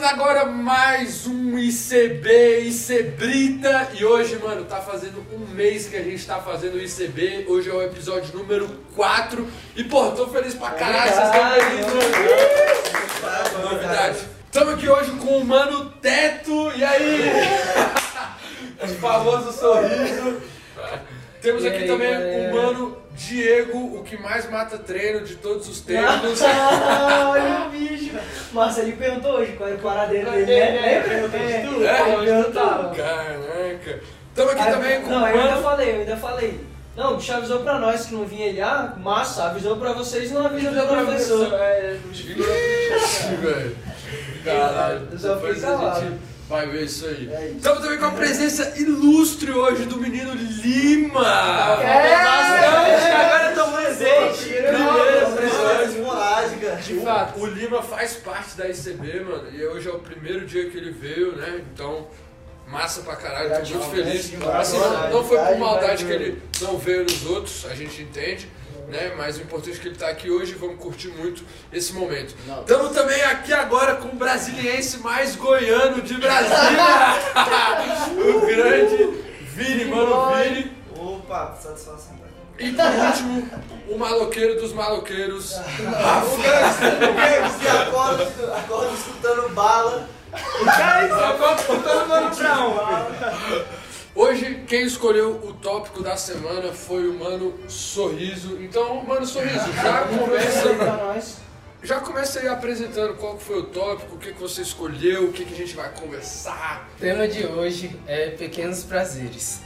Começando agora mais um ICB, ICBrita. E hoje, mano, tá fazendo um mês que a gente tá fazendo o ICB. Hoje é o episódio número 4. E, pô, tô feliz pra caralho, vocês estão felizes. Novidade. Estamos aqui hoje com o Mano Teto. E aí? o famoso sorriso. Temos aqui aí, também galera? o Mano Diego, o que mais mata treino de todos os tempos. Olha o bicho. Nossa, ele perguntou hoje qual era o paradeiro dele, né? Lembra? É, É? ele perguntava. Caraca. Estamos aqui Aí- também com Não, eu ainda falei, eu ainda falei. Não, o bicho avisou pra nós que não vinha ele. Ah, massa, avisou pra vocês e não avisa pro professor. Ixi, velho. Caralho. Eu só fiquei a calado. gente vai ver isso aí. É isso. Estamos também com a presença ilustre hoje do menino Lima. É, agora eu tô presente. Primeiro Presença esporádica. De fato, o Lima faz parte da ICB, mano, e hoje é o primeiro dia que ele veio, né? Então, massa pra caralho, tô muito feliz. Assim, não foi por maldade que ele não veio nos outros, a gente entende, né? Mas o importante é que ele tá aqui hoje e vamos curtir muito esse momento. Estamos também aqui agora com o brasiliense mais goiano de Brasília, o grande Vini, mano, Vini. Opa, satisfação. E por último, o maloqueiro dos maloqueiros, O Gregos que acorda, acorda escutando bala. Hoje, quem escolheu o tópico da semana foi o Mano Sorriso. Então, Mano Sorriso, já começa, já começa aí apresentando qual que foi o tópico, o que, que você escolheu, o que, que a gente vai conversar. O tema de hoje é pequenos prazeres.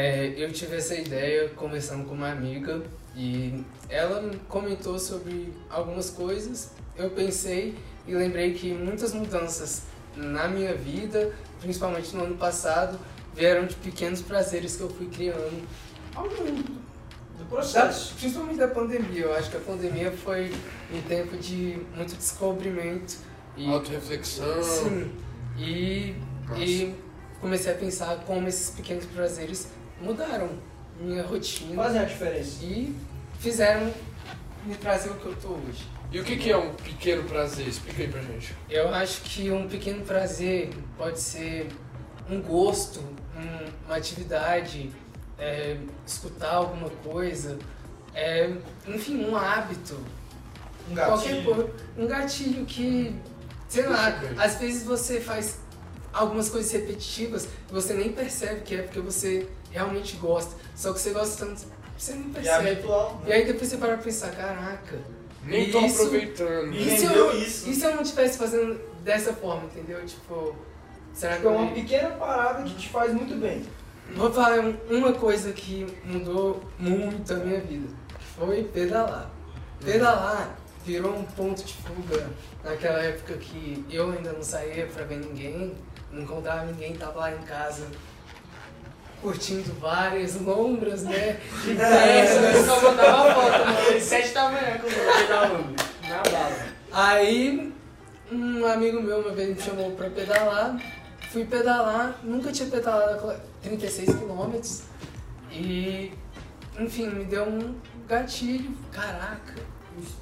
É, eu tive essa ideia conversando com uma amiga e ela comentou sobre algumas coisas. Eu pensei e lembrei que muitas mudanças na minha vida, principalmente no ano passado, vieram de pequenos prazeres que eu fui criando ao longo Do da- processo. principalmente da pandemia. Eu acho que a pandemia foi um tempo de muito descobrimento e Autoreflexão. sim, e, Nossa. e comecei a pensar como esses pequenos prazeres mudaram minha rotina Fazem a diferença. e fizeram me trazer o que eu tô hoje. E o que, que é um pequeno prazer? Explica aí pra gente. Eu acho que um pequeno prazer pode ser um gosto, um- uma atividade, é, escutar alguma coisa, é, enfim, um hábito, Um qualquer gatilho. coisa, um gatilho que, sei lá, às vezes você faz algumas coisas repetitivas e você nem percebe que é porque você realmente gosta, só que você gosta tanto, você nem E é percebe. habitual. E aí depois você para pra pensar, caraca, Nem tô Isso- aproveitando. E e se eu, isso. e se eu não estivesse fazendo dessa forma, entendeu? Tipo, será que É uma eu... pequena parada que te faz muito bem. Vou falar um- uma coisa que mudou muito a minha vida. Foi pedalar. Pedalar virou um ponto de fuga naquela época que eu ainda não saía pra ver ninguém, não encontrava ninguém, tava lá em casa curtindo várias lombras, né? De festa, eu só mandava foto, mano. Sete da manhã quando eu pedalando. Na bala. Aí um amigo meu uma vez me chamou pra pedalar, fui pedalar, nunca tinha pedalado 36 quilômetros e enfim, me deu um gatilho, caraca.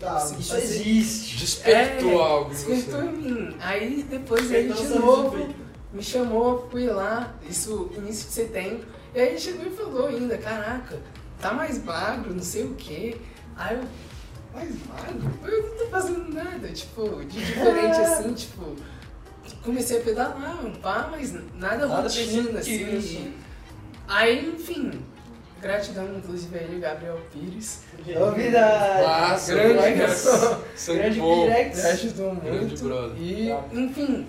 Tá, isso fazer- existe. Despertou É, algo Despertou em mim. Aí depois ele Então, de novo. Me chamou, fui lá, isso início de setembro, e aí ele chegou e falou ainda, caraca, tá mais magro, não sei o quê. Aí eu, mais magro? Eu não tô fazendo nada, tipo, de diferente assim, tipo, comecei a pedalar, pá, mas nada, Nada rotina, assim. perceptível, Aí, enfim, gratidão inclusive a ele, Gabriel Pires, Novidade. Grande, Grande bom. Pirex. me ajudou Grande muito. brother. E, enfim,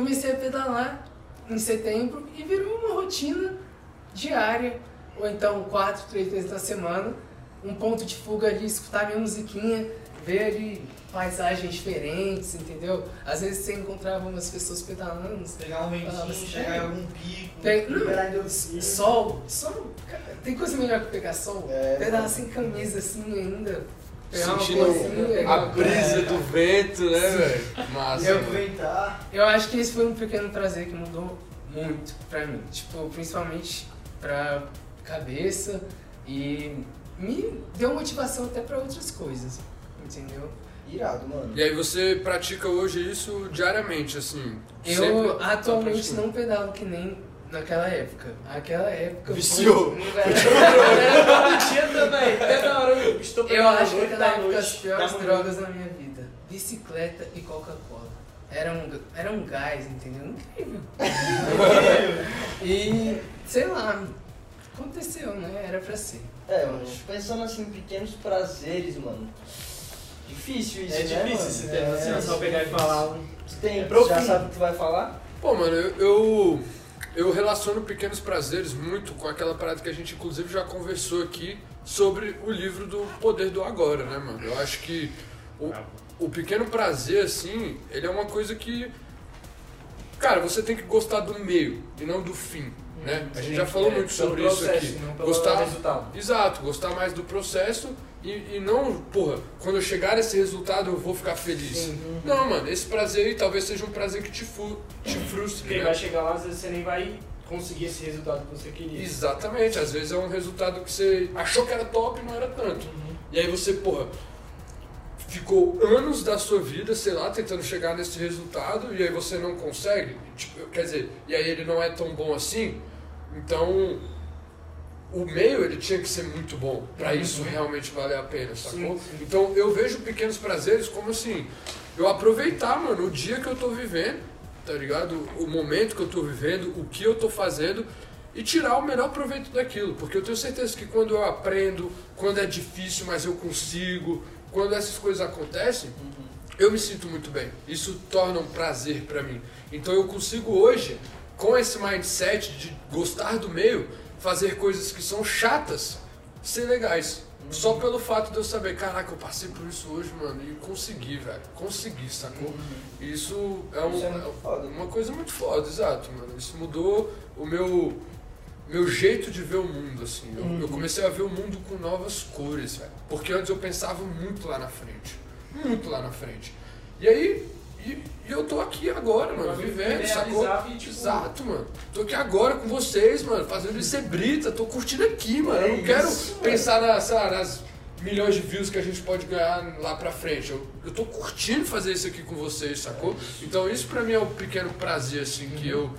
comecei a pedalar em setembro e virou uma rotina diária, ou então quatro, três vezes na semana, um ponto de fuga ali, escutar minha musiquinha, ver ali paisagens diferentes, entendeu? Às vezes você encontrava umas pessoas pedalando, Pegar um ventinho, você chegar em pega? algum pico. Pe- não, sol, sol, cara, tem coisa melhor que pegar sol? É, Pedalar sem camisa assim ainda, Sentindo coisinha a brisa do vento, né, velho? Massa. Eu- Aproveitar. Eu acho que esse foi um pequeno prazer que mudou muito pra mim. Tipo, principalmente pra cabeça e me deu motivação até pra outras coisas, entendeu? Irado, mano. E aí você pratica hoje isso diariamente, assim? Eu tá atualmente não pedalo que nem naquela época. Aquela época. Viciou. Todo dia também. Estou Eu acho que aquela da época as piores da drogas na minha vida. Bicicleta e Coca-Cola. Era um, era um gás, entendeu? Incrível. e, sei lá, aconteceu, né? Era pra ser. É, mano, pensando assim, em pequenos prazeres, mano. Difícil isso, É né, difícil mano? esse tema, assim, é só pegar e falar. Tu tem, É tu já sabe o que tu vai falar? Pô, mano, eu, eu, eu relaciono pequenos prazeres muito com aquela parada que a gente, inclusive, já conversou aqui sobre o livro do Poder do Agora, né, mano? Eu acho que o, o pequeno prazer, assim, ele é uma coisa que. Cara, você tem que gostar do meio e não do fim, né? A gente já falou É, muito sobre isso processo, aqui. não Gostar, resultado. Exato, gostar mais do processo e, e não, porra, quando eu chegar nesse resultado eu vou ficar feliz. Não, mano, esse prazer aí talvez seja um prazer que te, fu te frustre. Porque né? vai chegar lá, às vezes você nem vai conseguir esse resultado que você queria. Exatamente, às vezes é um resultado que você achou que era top e não era tanto. E aí você, porra, ficou anos da sua vida, sei lá, tentando chegar nesse resultado e aí você não consegue. Tipo, quer dizer, e aí ele não é tão bom assim. Então, o meio ele tinha que ser muito bom pra isso realmente valer a pena, sacou? Sim, sim. Então eu vejo pequenos prazeres como assim, eu aproveitar, mano, o dia que eu tô vivendo, tá ligado? O momento que eu tô vivendo, o que eu tô fazendo e tirar o melhor proveito daquilo, porque eu tenho certeza que quando eu aprendo, quando é difícil, mas eu consigo, quando essas coisas acontecem, eu me sinto muito bem. Isso torna um prazer pra mim. Então eu consigo hoje, com esse mindset de gostar do meio, fazer coisas que são chatas ser legais. Só pelo fato de eu saber, caraca, eu passei por isso hoje, mano, e consegui, velho. Consegui, sacou? E Isso é, um- Isso é é foda. uma coisa muito foda, exato, mano. Isso mudou o meu, meu jeito de ver o mundo, assim. Eu, eu comecei a ver o mundo com novas cores, velho. Porque antes eu pensava muito lá na frente. Muito lá na frente. E aí, e, e eu tô aqui agora, mano, vivendo, sacou? e, tipo, Exato, mano. Tô aqui agora com vocês, mano, fazendo isso é brita, tô curtindo aqui, mano. eu É não quero isso, pensar na, sei lá, nas milhões de views que a gente pode ganhar lá pra frente. Eu, eu tô curtindo fazer isso aqui com vocês, sacou? Então isso pra mim é um pequeno prazer, assim, que eu,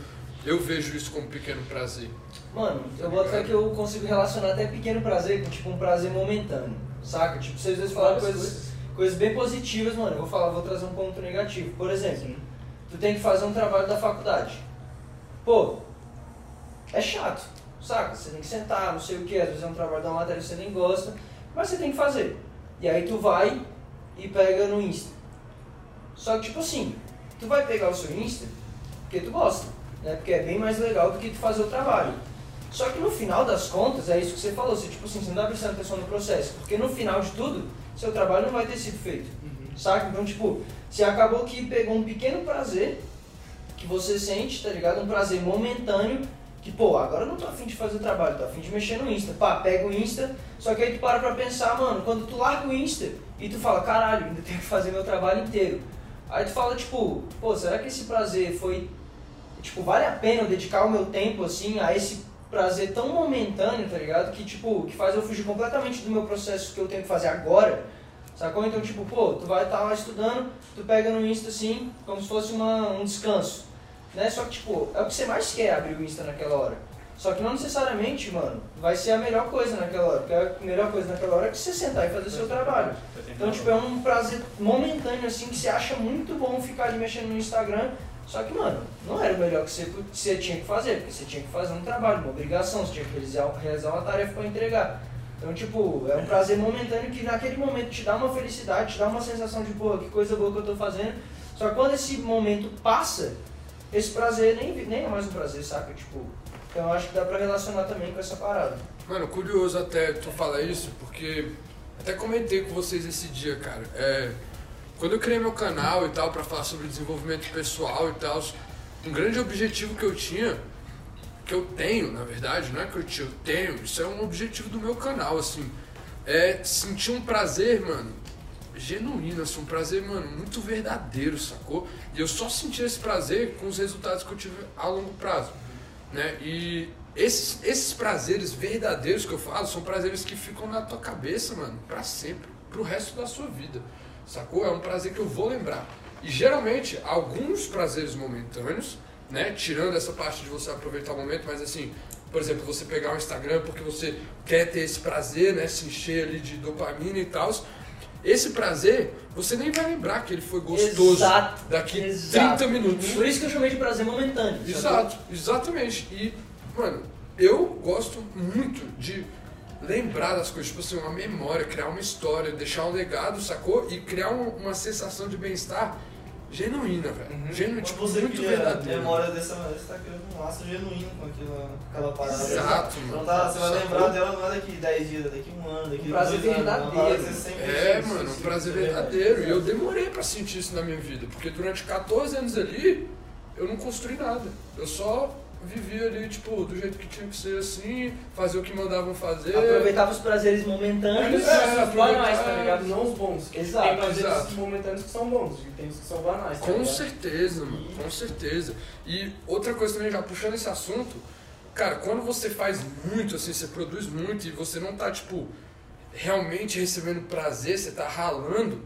eu vejo isso como um pequeno prazer. Mano, eu boto fé que eu consigo relacionar até pequeno prazer com tipo um prazer momentâneo, saca? Tipo, vocês dois falaram coisas, coisas bem positivas, mano. Eu vou falar, vou trazer um ponto negativo. Por exemplo, tu tem que fazer um trabalho da faculdade. Pô, é chato, saca? Você tem que sentar, não sei o que, às vezes é um trabalho da matéria que você nem gosta, mas você tem que fazer. E aí tu vai e pega no Insta. Só que tipo assim, tu vai pegar o seu Insta porque tu gosta, né? Porque é bem mais legal do que tu fazer o trabalho. Só que no final das contas, é isso que você falou, você, tipo assim, você não tá prestando atenção no processo, porque no final de tudo, seu trabalho não vai ter sido feito, saca? Então, tipo, você acabou que pegou um pequeno prazer que você sente, tá ligado? Um prazer momentâneo, que, pô, agora eu não tô afim de fazer o trabalho, tô afim de mexer no Insta. Pá, pega o Insta, só que aí tu para pra pensar, mano, quando tu larga o Insta e tu fala, caralho, ainda tenho que fazer meu trabalho inteiro. Aí tu fala, tipo, pô, será que esse prazer foi tipo, vale a pena eu dedicar o meu tempo, assim, a esse prazer tão momentâneo, tá ligado? Que, tipo, que faz eu fugir completamente do meu processo que eu tenho que fazer agora, sacou? Então, tipo, pô, tu vai estar lá estudando, tu pega no Insta, assim, como se fosse uma, um descanso, né? Só que, tipo, é o que você mais quer abrir o Insta naquela hora. Só que não necessariamente, mano, vai ser a melhor coisa naquela hora, porque a melhor coisa naquela hora é que você sentar e fazer seu trabalho. Então, tipo, é um prazer momentâneo, assim, que você acha muito bom ficar ali mexendo no Instagram. Só que, mano, não era o melhor que você, você tinha que fazer, porque você tinha que fazer um trabalho, uma obrigação, você tinha que realizar, realizar uma tarefa para entregar. Então, tipo, é um prazer momentâneo que naquele momento te dá uma felicidade, te dá uma sensação de, pô, que coisa boa que eu tô fazendo. Só que quando esse momento passa, esse prazer nem, nem é mais um prazer, saca? Tipo, então eu acho que dá pra relacionar também com essa parada. Mano, curioso até tu falar isso, porque até comentei com vocês esse dia, cara. É, quando eu criei meu canal e tal, pra falar sobre desenvolvimento pessoal e tal, um grande objetivo que eu tinha, que eu tenho, na verdade, não é que eu tinha, eu tenho, isso é um objetivo do meu canal, assim, é sentir um prazer, mano, genuíno, assim, um prazer, mano, muito verdadeiro, sacou? E eu só senti esse prazer com os resultados que eu tive a longo prazo, né? E esses, esses prazeres verdadeiros que eu falo são prazeres que ficam na tua cabeça, mano, pra sempre, pro resto da sua vida. Sacou? É um prazer que eu vou lembrar. E geralmente, alguns prazeres momentâneos, né? Tirando essa parte de você aproveitar o momento, mas assim, por exemplo, você pegar o Instagram porque você quer ter esse prazer, né? Se encher ali de dopamina e tal. Esse prazer, você nem vai lembrar que ele foi gostoso Exato, daqui exato. 30 minutos. Por isso que eu chamei de prazer momentâneo. Exato, exatamente. E, mano, eu gosto muito de lembrar das coisas, tipo assim, uma memória, criar uma história, deixar um legado, sacou? E criar um- uma sensação de bem-estar genuína, velho. Genuína, tipo, você muito cria verdadeira. memória dessa maneira, você tá criando um laço genuíno com aquela, aquela parada. Exato, Então mano. tá, você vai Sacou? lembrar dela não é daqui 10 dias, é daqui um ano, daqui Um prazer dois anos, verdadeiro. sempre É, fez, mano, um prazer verdadeiro. E eu demorei pra sentir isso na minha vida, porque durante 14 anos ali, eu não construí nada. Eu só vivia ali, tipo, do jeito que tinha que ser assim, fazer o que mandavam fazer. Aproveitava os prazeres momentâneos. É, os banais, tá ligado? Não os bons. Exato, Tem prazeres exato. momentâneos que são bons e tem os que são banais. tá Com ligado? certeza, mano, com certeza. E outra coisa também, já puxando esse assunto, cara, quando você faz muito, assim, você produz muito e você não tá, tipo, realmente recebendo prazer, você tá ralando,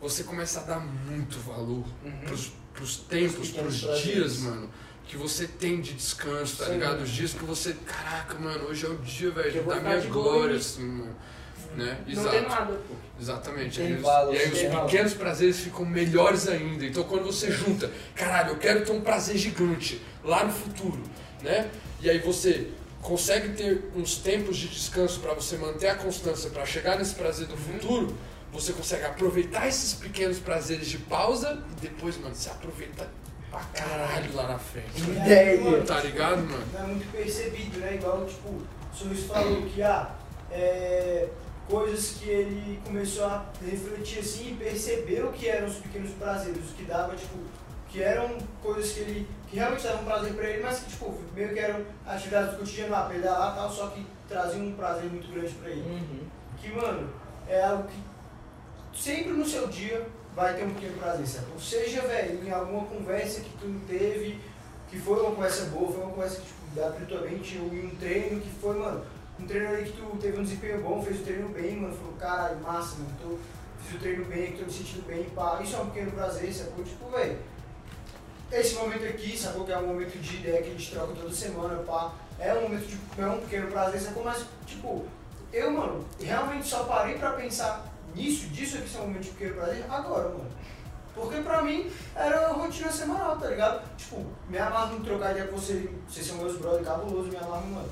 você começa a dar muito valor Uhum. pros, pros tempos, pros prazeres. dias, mano. Que você tem de descanso, tá Sim. ligado? Os dias que você. Caraca, mano, hoje é o dia, velho, da minha glória, assim, mano. Né? Não tem nada, pô. Exatamente. Tem E aí, valor, e aí os valor. pequenos prazeres ficam melhores ainda. Então quando você junta, caralho, eu quero ter um prazer gigante lá no futuro, né? E aí você consegue ter uns tempos de descanso para você manter a constância para chegar nesse prazer do futuro, você consegue aproveitar esses pequenos prazeres de pausa e depois, mano, você aproveita pra caralho lá na frente. Ideia. Tá ligado, mano? Não é muito percebido, né? Igual, tipo, o Sorriso falou que, ah, é, coisas que ele começou a refletir assim e percebeu que eram os pequenos prazeres, o que dava, tipo, que eram coisas que ele, que realmente davam prazer pra ele, mas que, tipo, meio que eram atividades do cotidiano, ah, pedalar e tal, só que traziam um prazer muito grande pra ele. Uhum. Que, mano, é algo que sempre no seu dia vai ter um pequeno prazer, certo? Ou seja, velho, em alguma conversa que tu teve, que foi uma conversa boa, foi uma conversa que, tipo, abriu tua mente, ou em um treino que foi, mano, um treino ali que tu teve um desempenho bom, fez o treino bem, mano, falou, caralho, massa, mano, tô, fiz o treino bem, tô me sentindo bem, pá, isso é um pequeno prazer, sacou? Tipo, velho, esse momento aqui, sacou? Que é um momento de ideia que a gente troca toda semana, pá, é um momento de, é um pequeno prazer, sacou? Mas, tipo, eu, mano, realmente só parei pra pensar nisso, disso aqui ser um momento de pequeno prazer agora, mano. Porque pra mim era uma rotina semanal, tá ligado? Tipo, me amarro em trocar ideia com você, vocês são meus brothers cabuloso, me amarro, mano.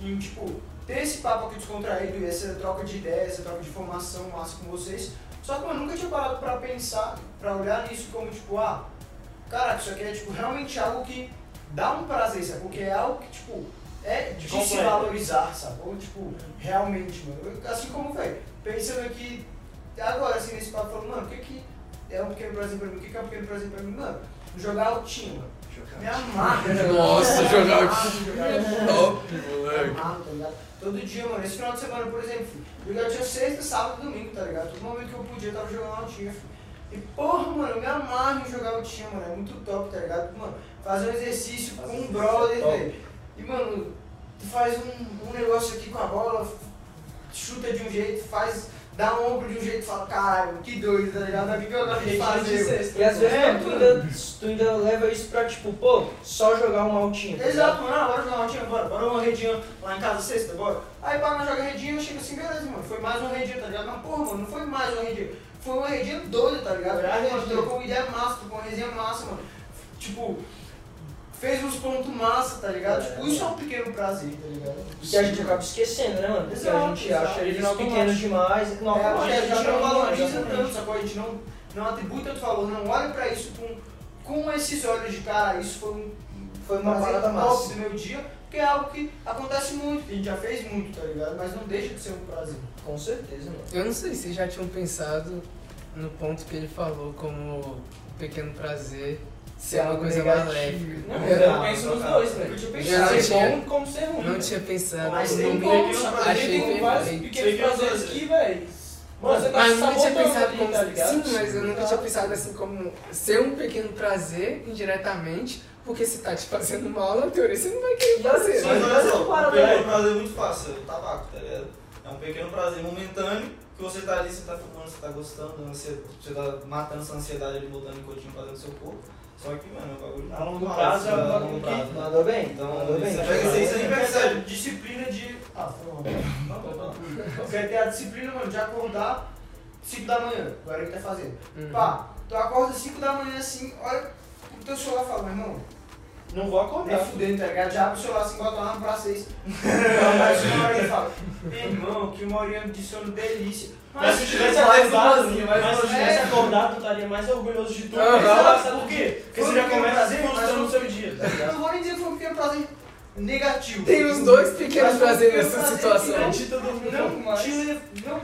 Em, tipo, ter esse papo aqui descontraído, essa troca de ideias, essa troca de informação massa com vocês. Só que eu nunca tinha parado pra pensar, pra olhar nisso como, tipo, ah, caraca, isso aqui é, tipo, realmente algo que dá um prazer, sabe? Porque é algo que, tipo, é de se Completa. valorizar, sabe? Ou, tipo, realmente, mano. Assim como, velho, pensando aqui, agora, assim, nesse papo, falando, mano, o que que é um pequeno prazer pra mim? O que que é um pequeno prazer pra mim? Mano, jogar altinho, mano. Me amarra. Nossa, jogar o jogar altinho. Top, Me moleque. amarra, tá ligado? Todo dia, mano. Esse final de semana, por exemplo, eu já tinha sexta, sábado e domingo, tá ligado? Todo momento que eu podia, eu tava jogando altinho, filho. E porra, mano, eu me amarro em jogar altinho, mano. É muito top, tá ligado? Mano, fazer um exercício com um brother, top. velho. E, mano, tu faz um, um negócio aqui com a bola, chuta de um jeito, faz, dá um ombro de um jeito e fala, caralho, que doido, tá ligado? É o que eu gosto de fazer. E às vezes É, tu, ainda, tu ainda leva isso pra, tipo, pô, só jogar um altinho. tá Exato, mano, ah, bora jogar uma redinha, bora, bora uma redinha lá em casa sexta, bora. Aí para nós jogar redinha, eu chego assim, beleza, mano, foi mais uma redinha, tá ligado? Mas porra, mano, não foi mais uma redinha, foi uma redinha doida, tá ligado? A mano, redinha. trocou uma ideia massa, trocou uma resenha massa, mano. Tipo, fez uns pontos massa, tá ligado? É, tipo, isso é um pequeno prazer, tá ligado? Que a gente acaba esquecendo, né, mano? Porque a Exato, gente exato. acha Ele eles não pequenos demais. Não, É, a gente não valoriza tanto, sacou? A gente não, não atribui tanto valor, não olha pra isso com, com esses olhos de cara, isso foi um Foi uma parada top massa. do meu dia, porque é algo que acontece muito, que a gente já fez muito, tá ligado? Mas não deixa de ser um prazer. Com certeza, mano. Eu não sei se vocês já tinham pensado no ponto que ele falou como pequeno prazer ser uma coisa maléfica. Não, Eu eu não- penso nos dois, Eu velho. tinha Eu pensado. não Ser tinha- bom como ser ruim. Não tinha pensado. Mas tem como, Porque achei tem vários pequenos prazeres que, velho. Mano, você tá Mas eu nunca tinha sabotando pensado ali, como. tá? Sim, mas eu nunca tinha pensado assim como ser um pequeno prazer indiretamente Porque se tá te fazendo mal, na teoria você não vai querer fazer. Mas olha só, um pequeno prazer muito fácil, é o tabaco, tá ligado? É um pequeno prazer momentâneo que você tá ali, você tá fumando, você tá gostando, você, você tá matando essa ansiedade ali, botando nicotina fazendo seu corpo. Só que, mano, é um bagulho A longo muito prazo é um bagulho longo que-. Mandou bem? Então, Mandou bem. você pega isso aí, você nem percebe. Disciplina de. Ah, foi mal. Você tem a disciplina, mano, de acordar 5 da manhã, agora ele tá fazendo. Uhum. Pá, tu acorda 5 da manhã assim, olha o teu celular e fala, meu irmão, Não vou nem acordar. fudendo, tá ligado? Já abre o celular assim, bota uma pra 6. Mais uma hora ele fala, meu irmão, que uma horinha de sono delícia. Mas se tivesse mais acordado, mas se tivesse É. acordado, tu estaria mais orgulhoso de tudo. Aham. Exato, Sabe por quê? Porque Foi você já começa se frustrando no mas seu dia, tá Eu ligado? não vou nem dizer que foi um pequeno prazer negativo. Tem os dois pequenos Mas prazeres nessa situação. não-. Não, Mas- não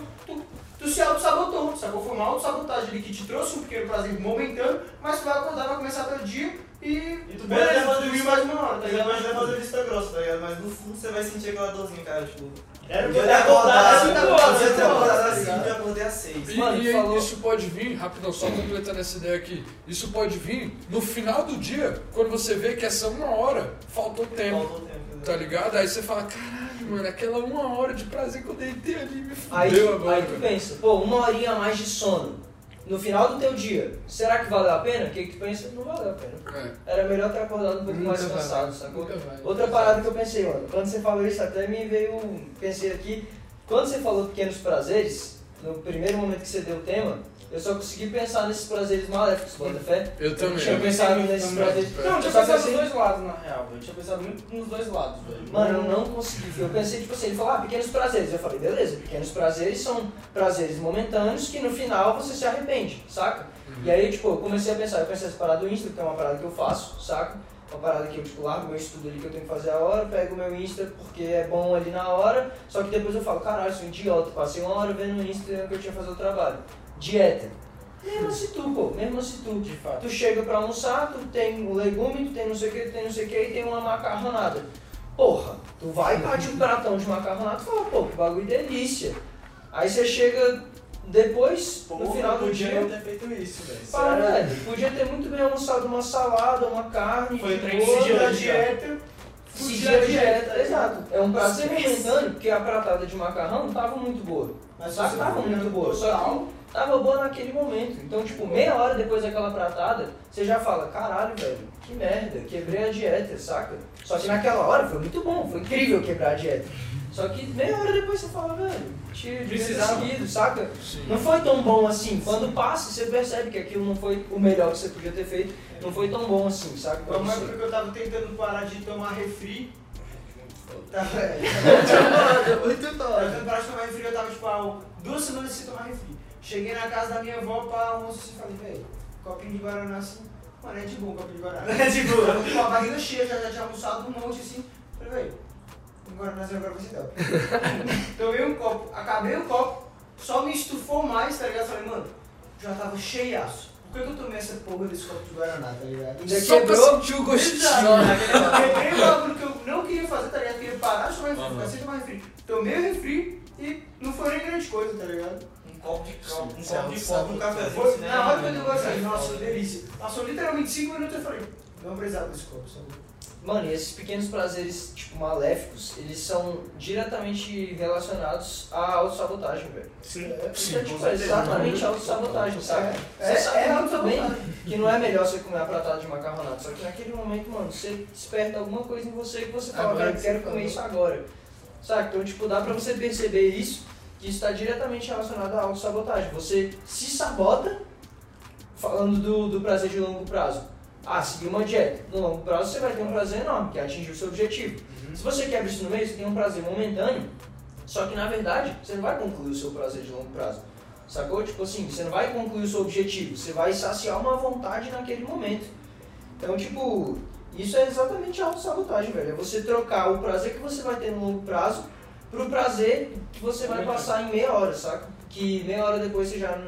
tu, se auto-sabotou, sacou? Foi uma auto-sabotagem ali que te trouxe um pequeno prazer momentâneo, mas tu vai acordar, vai começar teu dia e. E tu beleza, pode até fazer tu dormiu isso mais uma hora, tá Tá ligado? Mas vai fazer vista grossa, tá ligado? Mas no fundo você vai sentir aquela dorzinha, cara, tipo... Era eu pra ter ter acordado acordado às cinco horas, eu horas, às tá 5 ligado? e acordei às 6. E, Mano, e aí, falou- isso pode vir, rapidão, só completando essa ideia aqui, isso pode vir no final do dia, quando você vê que essa uma hora faltou tempo, Faltou tempo. tá ligado? Aí você fala, caralho, mano, aquela uma hora de prazer que eu deitei ali me Aí, fudeu agora. aí tu pensa, pô, uma horinha a mais de sono. No final do teu dia, será que valeu a pena? O que, que tu pensa? Não valeu a pena. É. Era melhor ter acordado um pouco Nunca mais vai, cansado, sacou? Vai. Outra parada que eu pensei, mano, quando você falou isso até me veio. Pensei aqui, quando você falou pequenos prazeres, no primeiro momento que você deu o tema, eu só consegui pensar nesses prazeres maléficos, bota fé? Eu também. tinha pensado nesses também. prazeres. Não, eu tinha pensado nos assim- dois lados, na real. Eu tinha pensado muito nos dois lados, velho. Mano, eu não consegui. Eu pensei, tipo assim, ele falou, ah, pequenos prazeres. Eu falei, beleza, pequenos prazeres são prazeres momentâneos que no final você se arrepende, saca? E aí, tipo, eu comecei a pensar, eu pensei essa parada do Insta, que é uma parada que eu faço, saca? Uma parada que eu, tipo, largo meu estudo ali que eu tenho que fazer a hora, pego meu Insta porque é bom ali na hora, só que depois eu falo, caralho, sou um idiota, passei uma hora vendo o Insta que eu tinha que fazer o trabalho. Dieta. Mesmo se tu, pô, mesmo se tu. De fato. Tu chega pra almoçar, tu tem o legume, tu tem não sei o que, tu tem não sei o que e tem uma macarronada. Porra, tu vai e bate um pratão de macarronada e fala, pô, que bagulho delícia. Aí você chega depois, no Porra, final do podia dia, não ter feito isso, velho. Sério. velho, podia ter muito bem almoçado uma salada, uma carne, Foi da já. dieta. seguir a dieta, exato. É um prazer Sim. momentâneo, porque a pratada de macarrão tava muito boa. Mas Só que tava muito boa, só que tava boa naquele momento. Então, tipo, meia hora depois daquela pratada, você já fala, caralho, velho, que merda, quebrei a dieta, saca? Só que naquela hora foi muito bom, foi incrível quebrar a dieta. Só que meia hora depois você fala, velho, ter Precisava. seguido, saca? Sim. Não foi tão bom assim. Quando passa, você percebe que aquilo não foi o melhor que você podia ter feito. Não foi tão bom assim, saca? Foi uma época que eu tava tentando parar de tomar refri. Tava, é, Muito tava tentando parar de tomar refri, eu tava tipo há duas semanas sem tomar refri. Cheguei na casa da minha avó pra almoço assim e falei, velho, copinho de Guaraná assim, mano, é de boa copinho de Guaraná. É de boa. Com a barriga cheia, já, já tinha almoçado um monte assim. Falei, velho, um Guaranazinho agora ser del. Tomei um copo, acabei o copo, só me estufou mais, tá ligado? Falei, mano, já tava cheiaço. Por que, que eu tomei essa porra desse copo de Guaraná, tá ligado? Ainda Só pra quebrou. sentir o gostinho. Quebrei o bagulho que eu não queria fazer, tá ligado? Queria parar de tomar refri, ficar sem tomar refri. Tomei o refri e não foi nem grande coisa, tá ligado? Copo de copo, um Sim, copo de copo, um cafezinho. Foi, assim, né? na hora que eu dei o Não, gosto, não, nossa, delícia. Passou literalmente 5 minutos e eu falei, não precisava desse copo, sabe? Mano, e esses pequenos prazeres, tipo, maléficos, eles são diretamente relacionados à autossabotagem, velho. Sim. Isso é, tipo, exatamente a autossabotagem, sabe? É, Você sabe é muito bem que não é melhor você comer a pratada de macarronada, só que naquele momento, mano, você desperta alguma coisa em você que você fala, Agora que quero comer isso agora. Sabe? Então, tipo, dá pra você perceber isso, que está diretamente relacionado à autossabotagem. Você se sabota falando do, do prazer de longo prazo. Ah, seguir uma dieta. No longo prazo você vai ter um prazer enorme, que é atingir o seu objetivo. Se você quebra isso no meio, você tem um prazer momentâneo, só que na verdade você não vai concluir o seu prazer de longo prazo. Sacou? Tipo assim, você não vai concluir o seu objetivo, você vai saciar uma vontade naquele momento. Então, tipo, isso é exatamente a autossabotagem, velho. É você trocar o prazer que você vai ter no longo prazo pro prazer que você vai passar em meia hora, saca? Que meia hora depois você já não,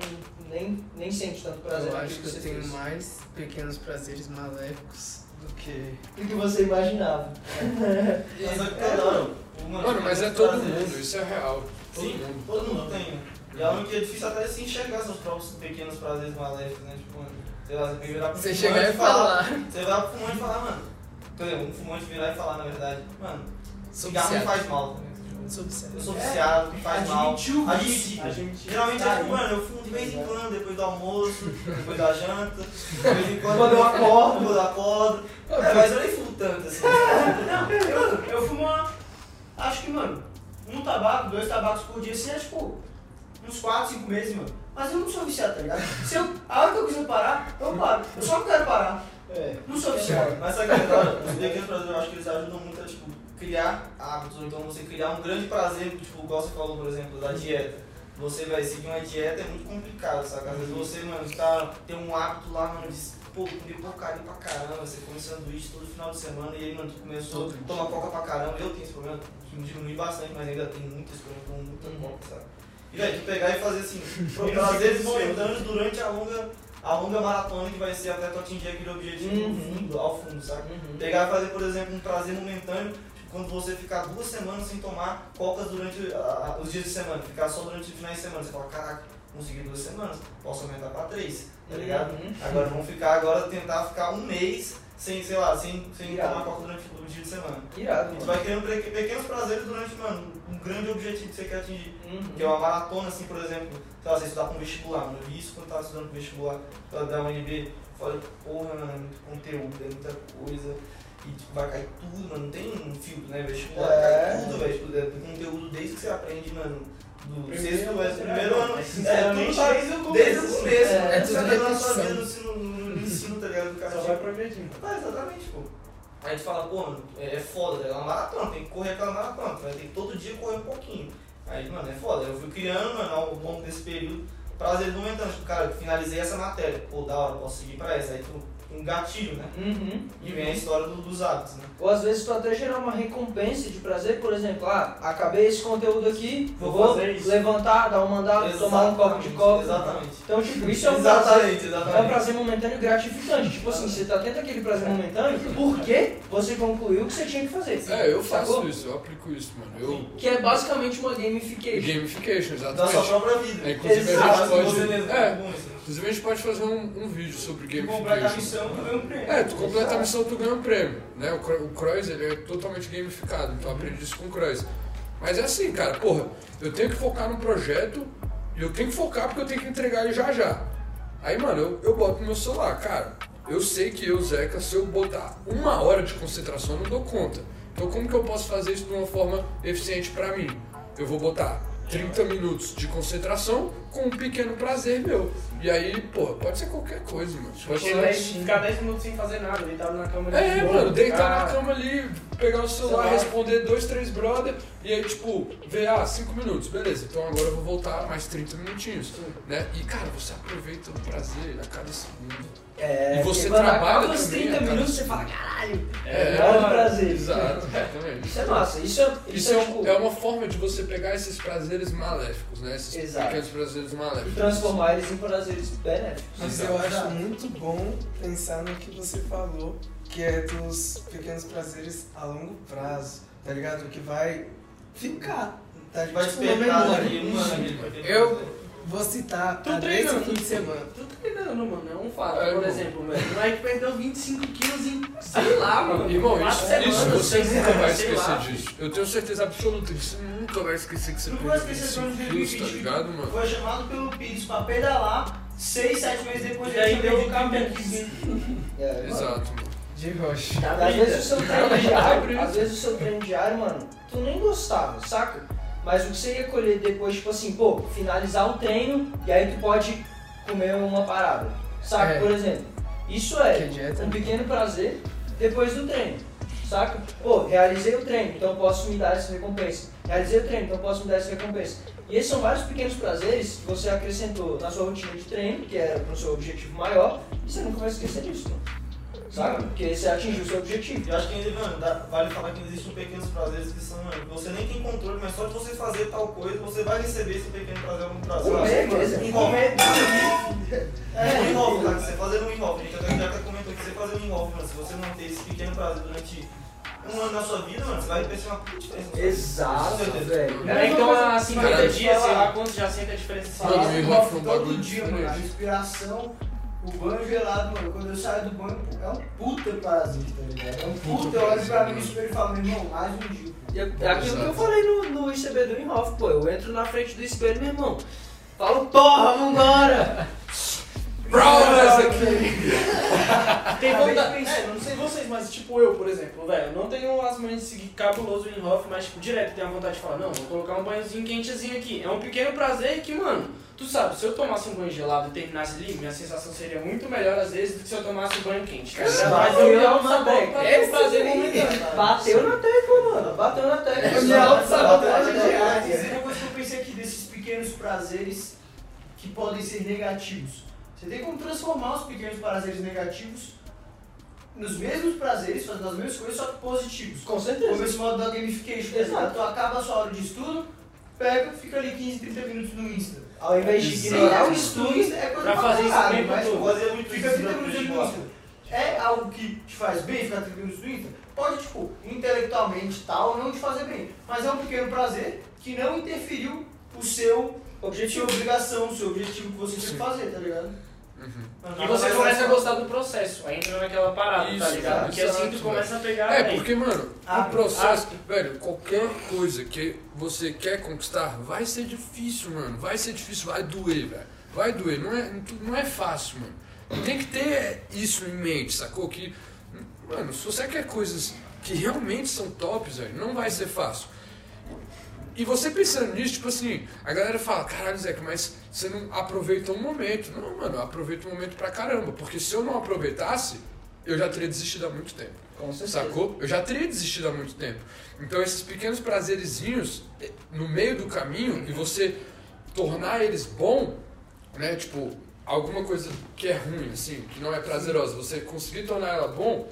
nem, nem sente tanto prazer Eu acho que que eu tenho fez. mais pequenos prazeres maléficos do que. do que você imaginava. Mas é o Mano, mas é pequenos todo prazeres. mundo, isso é real. Todo Sim, mundo. todo mundo tem. E é algo que é difícil até se enxergar seus próprios pequenos prazeres maléficos, né? Tipo, sei lá, você virar pro Você chegar e falar. Você vai pro fumante e falar, mano, por exemplo, um fumante virar e falar, na verdade, mano, cigarro não faz mal também. Sou viciado. Eu sou viciado, me faz mal. Admitiu vício. Admitir. Geralmente Tá aí. mano, eu fumo de vez em quando, depois do almoço, depois da janta, de vez em quando Quando eu acordo. quando eu acordo. É, mas eu nem fumo tanto assim. Não, eu, eu fumo, uma- acho que, mano, um tabaco, dois tabacos por dia, assim, é tipo, uns 4, 5 meses, mano. Mas eu não sou viciado, tá ligado? Se eu, a hora que eu quiser parar, eu paro. Eu só não quero parar. É. Não sou viciado. Mas sabe é legal? Os pequenos prazeres eu acho que eles ajudam muito a tipo, criar hábitos, ou então você criar um grande prazer, tipo, igual você falou, por exemplo, da dieta. Você vai seguir uma dieta é muito complicado, saca? Às vezes você, mano, tá, tem um hábito lá, mano, de pô, comer porcaria pra caramba, você come sanduíche todo final de semana e aí, mano, tu começou a tomar coca pra caramba. Eu tenho esse problema, diminui bastante, mas ainda tem muitas coisas com muita coca, sabe? E velho, tu pegar e fazer assim, prazeres momentâneos durante a longa, a longa maratona que vai ser até tu atingir aquele objetivo Uhum. fundo, ao fundo, sabe? Uhum. Pegar e fazer, por exemplo, um prazer momentâneo, tipo, quando você ficar duas semanas sem tomar cocas durante ah, os dias de semana, ficar só durante os finais de semana, você fala, caraca, consegui duas semanas, posso aumentar pra três, tá ligado? Uhum. Agora vamos ficar, agora tentar ficar um mês sem, sei lá, sem, sem Irado. tomar coca durante o dia de semana. Irado, tu mano. vai criando pe- pequenos prazeres durante, mano, um grande objetivo que você quer atingir. Uhum. Que é uma maratona, assim, por exemplo, sei lá, você estudar um vestibular, mano. Eu vi isso quando eu tava estudando pro vestibular pra dar um UNB. Falei, porra, mano, é muito conteúdo, é muita coisa. E tipo, vai cair tudo, mano. Não tem um filtro, né? Vestibular É. cai tudo, velho. Tipo, é conteúdo desde que você aprende, mano. Do Primeiro, sexto, mas é, primeiro ano. É, sinceramente, tudo tá desde o desde o começo, começo, é, é tudo tá na sua repetição. vida no ensino, no ensino, tá ligado? Do Só vai progredindo. ah, exatamente, pô. Aí a gente fala, pô, mano, é, é foda, é uma maratona, tem que correr aquela maratona, vai ter que todo dia correr um pouquinho. Aí, mano, é foda. Eu fui criando, mano, ao longo desse período, prazer momentâneo. Tipo, cara, eu finalizei essa matéria, pô, da hora, posso seguir pra essa. Aí tu, um gatilho, né? Uhum. E vem a história do- dos hábitos, né? Ou às vezes tu até gerar uma recompensa de prazer, por exemplo, ah, acabei esse conteúdo aqui, Vou vou, fazer isso. levantar, dar um mandado, tomar um copo de copo. Exatamente. Então, tipo, isso é um prazer. Exatamente, É um exatamente. prazer momentâneo gratificante. Tipo assim, você tá tendo aquele prazer momentâneo porque você concluiu o que você tinha que fazer. É, eu faço Sacou? isso, eu aplico isso, mano. Eu. Que é basicamente uma gamification. Gamification, Da sua exatamente. própria vida. É, inclusive a Exato, gente Você pode. É. inclusive a gente pode fazer um, um vídeo sobre Tu completa a missão, tu ganha um prêmio. É, tu completa a missão, tu ganha um prêmio. Né? O, o Cross, ele é totalmente gamificado, então eu aprendi isso com o Cross. Mas é assim, cara, porra, eu tenho que focar no projeto e eu tenho que focar porque eu tenho que entregar ele já já. Aí, mano, eu, eu boto no meu celular, cara, eu sei que eu, Zeca, se eu botar uma hora de concentração, eu não dou conta. Então como que eu posso fazer isso de uma forma eficiente pra mim? Eu vou botar 30 minutos de concentração com um pequeno prazer meu. E aí, porra, pode ser qualquer coisa, mano. Pode Porque ser vai ficar 10 minutos sem fazer nada, deitado na cama. é, de boa, mano, deitar ficar- na cama ali, pegar o celular, responder dois, três brother, e aí, tipo, ver, ah, cinco minutos, beleza, então agora eu vou voltar mais 30 minutinhos, né? E, cara, você aproveita o prazer a cada segundo. É, E você porque quando trabalha acaba os também 30 a cada minutos, você fala, caralho, É, é um prazer. Exato, exatamente. Isso é massa. Isso é, isso Isso é, é, tipo, é uma forma de você pegar esses prazeres maléficos, né? Esses Exato. pequenos prazeres e maléficos. transformar eles em prazeres benéficos. Mas eu acho muito bom pensar no que você falou, que é dos pequenos prazeres a longo prazo, tá ligado? Que vai ficar, tá Vai tipo, na despertar memória. daqui ano. ele vai ter Eu-. Vou citar Tu a treina, desse fim de semana. Tu treinando, mano, é um fato. É, Por exemplo, velho, o Mike perdeu 25 quilos em, sei lá, mano. Irmão, isso, semanas, isso você nunca vai esquecer lá. disso. Eu tenho certeza absoluta que você nunca vai esquecer que você perdeu esquecer 25 quando quilos, tá 2020 ligado, mano? Foi chamado pelo Pires pra pedalar, 6, 7 meses depois E aí ele deu o cabo perdido aqui. 30 quilos. É. Exato, mano. De rocha. Tá Às vezes o seu treino Tá diário, às vezes o seu treino diário, mano, tu nem gostava, saca? Mas o que você ia colher depois, tipo assim, pô, finalizar o treino e aí tu pode comer uma parada. Saca? É. Por exemplo. Isso é um pequeno prazer depois do treino. Saca? Pô, realizei o treino, então eu posso me dar essa recompensa. Realizei o treino, então eu posso me dar essa recompensa. E esses são vários pequenos prazeres que você acrescentou na sua rotina de treino, que era pro seu objetivo maior, e você nunca vai esquecer disso, mano. Saca? Porque você atingiu o seu objetivo. Eu acho que ainda, mano, dá- vale falar que existem pequenos prazeres que são, mano, você nem tem controle, mas só de você fazer tal coisa, você vai receber esse pequeno prazer a longo prazo. Com certeza. Envolve. É, Não envolve, cara, você fazer não envolve. A gente até já comentou que você fazer não envolve, mano. Se você não ter esse pequeno prazer durante um ano na sua vida, mano, você vai perceber uma puta diferença. Exato, velho. Cara, então há 50 Cara, dias, sei lá, quantos já sente a diferença? Off um todo bagulho dia, mano. A diferente. respiração O banho gelado, mano, quando eu saio do banho, é um puta parasita, tá ligado? É um puta, eu olho pra mim no espelho e falo, meu irmão, mais um dia. E é é aquilo que eu falei no, no ICB do Inhoff, pô. Eu entro na frente do espelho, meu irmão. Falo, porra, vambora! Brawlers aqui! Tem vontade. É, não sei vocês, mas tipo eu, por exemplo, velho, não tenho as manhas de seguir cabuloso o Inhoff, mas tipo, direto tenho a vontade de falar, não, vou colocar um banhozinho quentezinho aqui. É um pequeno prazer que, mano, tu sabe, se eu tomasse um banho gelado e terminasse ali, minha sensação seria muito melhor às vezes do que se eu tomasse um banho quente. Tá ligado? Mas eu me alto sabor pra ter um prazer momentâneo. Bateu na tecla, mano. Bateu na tecla. É. Isso é uma coisa que eu pensei aqui desses pequenos prazeres que podem ser negativos. Você tem como transformar os pequenos prazeres negativos nos mesmos prazeres, fazendo as mesmas coisas, só que positivos. Com Como certeza. esse modo da gamification. Exato. Tu acaba a sua hora de estudo, pega, fica ali 15, 30 minutos no Insta. Ao invés de criar É um estudo, estudo, é coisa Pra fazer isso caralho, mas, Fazer muito Fica isso 30 durante minutos no Insta. É algo que te faz bem ficar 30 minutos no Insta? Pode, tipo, intelectualmente tal, não te fazer bem. Mas é um pequeno prazer que não interferiu o seu objetivo. sua obrigação, o seu objetivo que você tem que fazer, tá ligado? E você começa a gostar do processo, aí entra naquela parada, tá Isso, ligado? Porque exato, assim tu começa a pegar. É, aí. porque, mano, Ah, o processo, ah. velho, qualquer coisa que você quer conquistar vai ser difícil, mano. Vai ser difícil, vai doer, velho. Vai doer, não é, não é fácil, mano. Tem que ter isso em mente, sacou? Que, mano, se você quer coisas que realmente são tops, velho, não vai ser fácil. E você pensando nisso, tipo assim, a galera fala, caralho, Zeca, mas você não aproveitou um momento. Não, mano, eu aproveito um momento pra caramba. Porque se eu não aproveitasse, eu já teria desistido há muito tempo. Com certeza. Sacou? Eu já teria desistido há muito tempo. Então esses pequenos prazerezinhos eh, no meio do caminho e você tornar eles bom, né? Tipo, alguma coisa que é ruim, assim, que não é prazerosa, você conseguir tornar ela bom,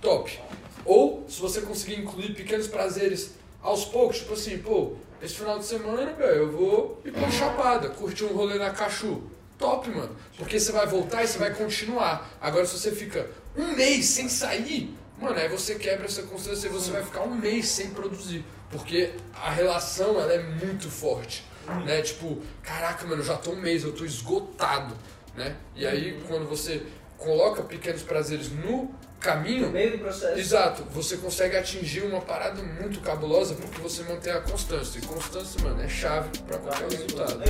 top. Ou se você conseguir incluir pequenos prazeres aos poucos, tipo assim, pô, esse final de semana, velho, eu vou ir pra Chapada, curtir um rolê na Cachu. Top, mano. Porque você vai voltar e você vai continuar. Agora, se você fica um mês sem sair, mano, aí você quebra essa constância e você vai ficar um mês sem produzir. Porque a relação, ela é muito forte, né? Tipo, caraca, mano, eu já tô um mês, eu tô esgotado, né? E aí, quando você coloca pequenos prazeres no caminho, No meio do processo. Exato, você consegue atingir uma parada muito cabulosa porque você mantém a constância. E constância, mano, é chave pra qualquer resultado.